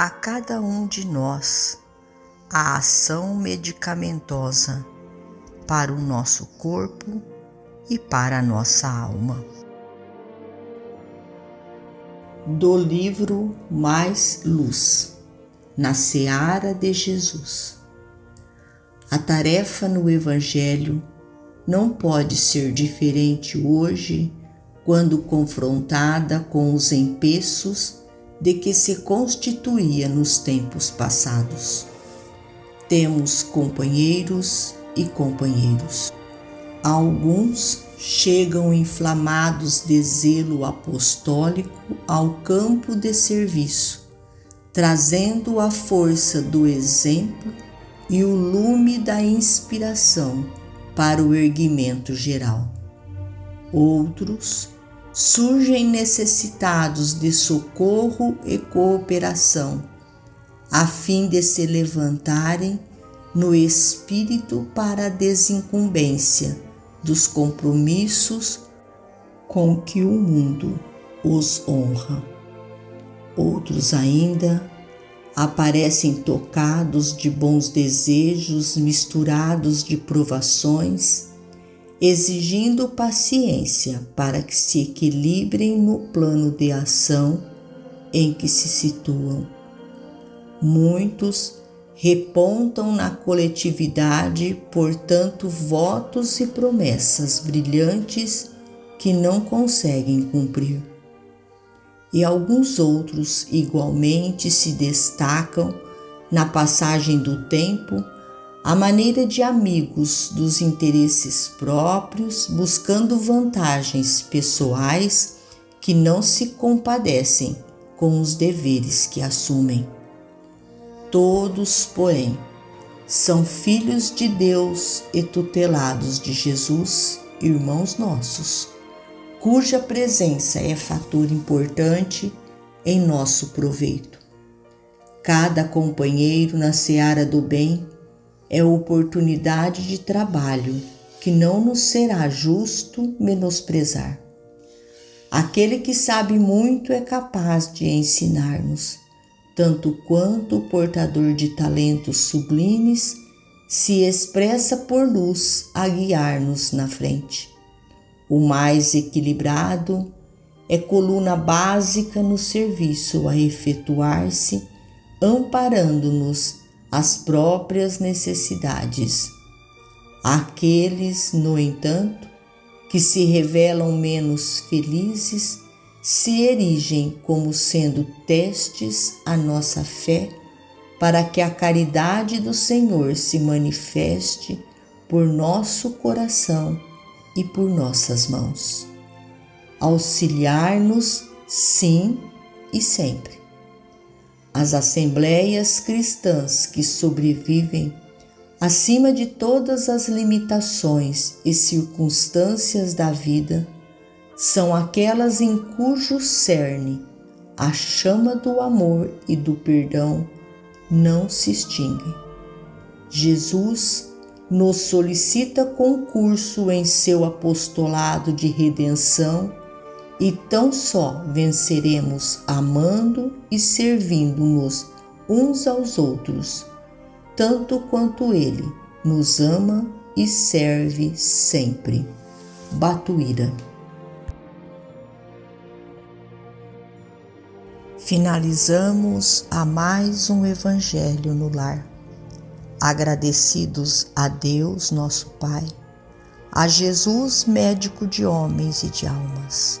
a cada um de nós a ação medicamentosa para o nosso corpo e para a nossa alma. Do livro Mais Luz, na Seara de Jesus. A tarefa no Evangelho não pode ser diferente hoje quando confrontada com os empeços de que se constituía nos tempos passados. Temos companheiros e companheiros. Alguns chegam inflamados de zelo apostólico ao campo de serviço, trazendo a força do exemplo e o lume da inspiração para o erguimento geral. Outros surgem necessitados de socorro e cooperação, a fim de se levantarem no espírito para a desincumbência dos compromissos com que o mundo os honra. Outros ainda aparecem tocados de bons desejos misturados de provações exigindo paciência para que se equilibrem no plano de ação em que se situam. Muitos repontam na coletividade, portanto, votos e promessas brilhantes que não conseguem cumprir. E alguns outros igualmente se destacam na passagem do tempo à maneira de amigos dos interesses próprios, buscando vantagens pessoais que não se compadecem com os deveres que assumem. Todos, porém, são filhos de Deus e tutelados de Jesus, irmãos nossos, cuja presença é fator importante em nosso proveito. Cada companheiro na seara do bem é oportunidade de trabalho que não nos será justo menosprezar. Aquele que sabe muito é capaz de ensinar-nos, tanto quanto o portador de talentos sublimes se expressa por luz a guiar-nos na frente. O mais equilibrado é coluna básica no serviço a efetuar-se, amparando-nos as próprias necessidades. Aqueles, no entanto, que se revelam menos felizes se erigem como sendo testes à nossa fé para que a caridade do Senhor se manifeste por nosso coração e por nossas mãos. Auxiliar-nos, sim e sempre as assembleias cristãs que sobrevivem, acima de todas as limitações e circunstâncias da vida, são aquelas em cujo cerne a chama do amor e do perdão não se extingue. Jesus nos solicita concurso em seu apostolado de redenção e tão só venceremos amando e servindo-nos uns aos outros, tanto quanto Ele nos ama e serve sempre. Batuíra. finalizamos a mais um Evangelho no Lar. Agradecidos a Deus, nosso Pai, a Jesus, médico de homens e de almas,